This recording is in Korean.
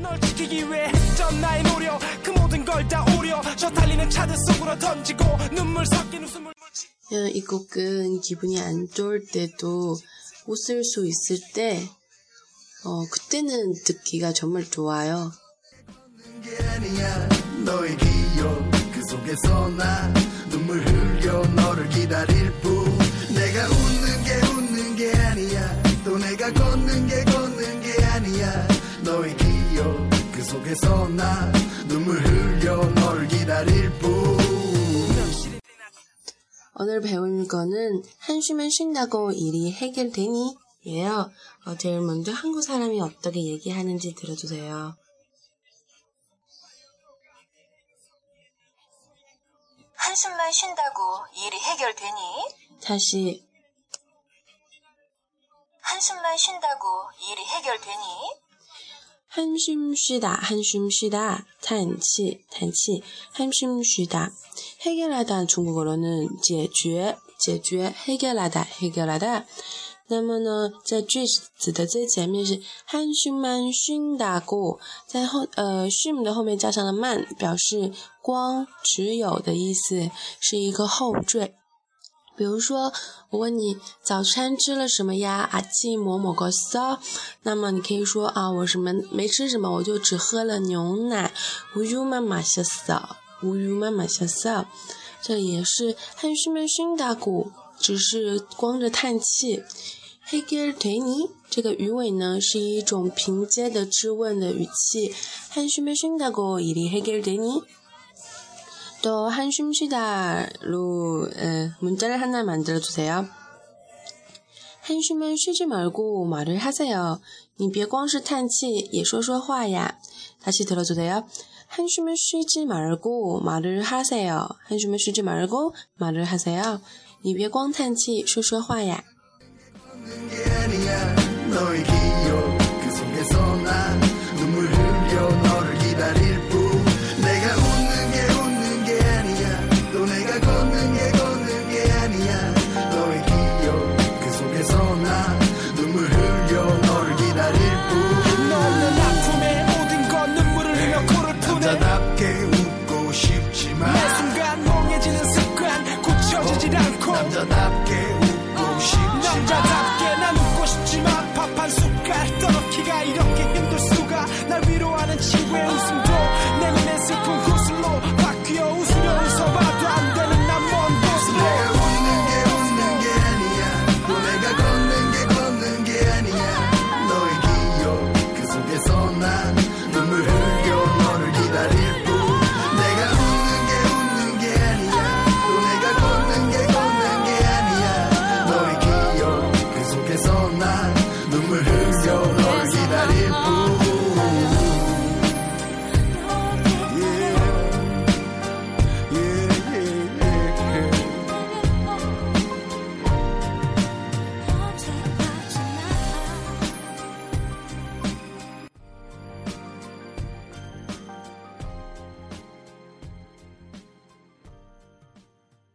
널 지키기 위해 전 나의 노력. 그 모든 걸 다 오려. 저 달리는 차들 속으로 던지고 눈물 섞인 웃음을 이 곡은 기분이 안 좋을 때도 웃을 수 있을 때 어, 그때는 듣기가 정말 좋아요. 너의 기억. 그 속에서 나 눈물 흘려 너를 기다릴 뿐. 내가 웃는 게 웃는 게 아니야. 또 내가 걷는 게 걷는 그 속에서 나 눈물 흘려 너를 기다릴 뿐 오늘 배울 거는 한숨을 쉰다고 일이 해결되니? 예요. 어, 제일 먼저 한국 사람이 어떻게 얘기하는지 들어주세요. 한숨만 쉰다고 일이 해결되니? 다시. 한숨만 쉰다고 일이 해결되니? 한숨 쉬다, 한숨 쉬다, 叹气, 叹气, 한숨 쉬다. 해결하다 중국어로는 解决,解决, 해결하다, 해결하다. 那么呢，在句子的最前面是한숨만쉰다고，在后呃，쉼的后面加上了慢，表示光只有的意思，是一个后缀。 比如说，我问你早餐吃了什么呀？阿基某某个骚，那么你可以说啊，我什么没吃什么，我就只喝了牛奶。无忧妈妈笑骚，无忧妈妈笑骚，这也是汉虚们熏打鼓，只是光着叹气。黑格腿尼这个鱼尾呢，是一种平阶的质问的语气。汉虚们熏打鼓，伊里黑格腿尼。 또 한숨 쉬다로 에, 문자를 하나 만들어 주세요. 한숨은 쉬지 말고 말을 하세요. 你别光是叹气也说说话呀. 다시 들어주세요. 한숨을 쉬지 말고 말을 하세요. 한숨을 쉬지 말고 말을 하세요. 你别光叹气说说话呀.